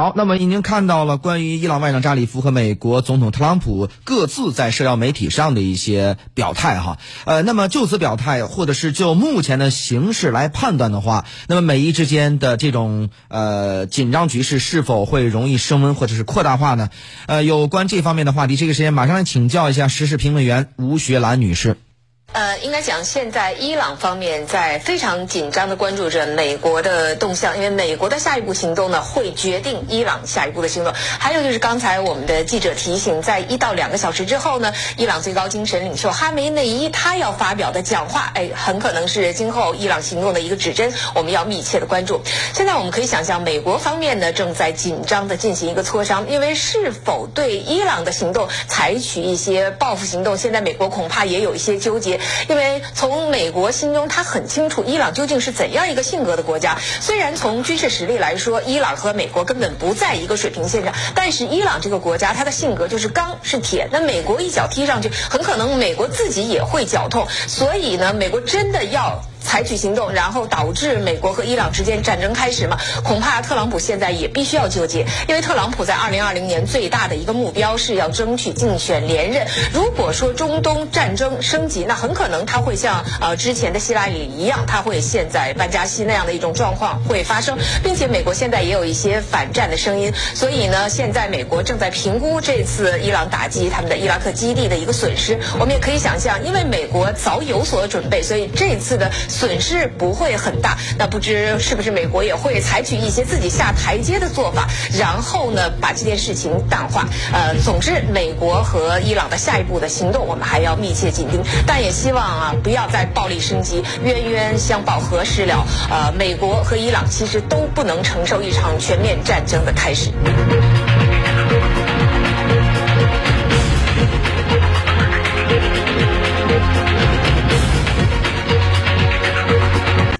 好，那么已经看到了关于伊朗外长扎里夫和美国总统特朗普各自在社交媒体上的一些表态哈。呃，那么就此表态，或者是就目前的形势来判断的话，那么美伊之间的这种呃紧张局势是否会容易升温或者是扩大化呢？呃，有关这方面的话题，这个时间马上来请教一下时事评论员吴学兰女士。应该讲，现在伊朗方面在非常紧张的关注着美国的动向，因为美国的下一步行动呢，会决定伊朗下一步的行动。还有就是刚才我们的记者提醒，在一到两个小时之后呢，伊朗最高精神领袖哈梅内伊他要发表的讲话，哎，很可能是今后伊朗行动的一个指针，我们要密切的关注。现在我们可以想象，美国方面呢正在紧张的进行一个磋商，因为是否对伊朗的行动采取一些报复行动，现在美国恐怕也有一些纠结。因为从美国心中，他很清楚伊朗究竟是怎样一个性格的国家。虽然从军事实力来说，伊朗和美国根本不在一个水平线上，但是伊朗这个国家，它的性格就是钢是铁。那美国一脚踢上去，很可能美国自己也会脚痛。所以呢，美国真的要。采取行动，然后导致美国和伊朗之间战争开始嘛？恐怕特朗普现在也必须要纠结，因为特朗普在二零二零年最大的一个目标是要争取竞选连任。如果说中东战争升级，那很可能他会像呃之前的希拉里一样，他会陷在班加西那样的一种状况会发生，并且美国现在也有一些反战的声音，所以呢，现在美国正在评估这次伊朗打击他们的伊拉克基地的一个损失。我们也可以想象，因为美国早有所准备，所以这次的。损失不会很大，那不知是不是美国也会采取一些自己下台阶的做法，然后呢把这件事情淡化。呃，总之，美国和伊朗的下一步的行动，我们还要密切紧盯，但也希望啊不要再暴力升级，冤冤相报何时了？呃，美国和伊朗其实都不能承受一场全面战争的开始。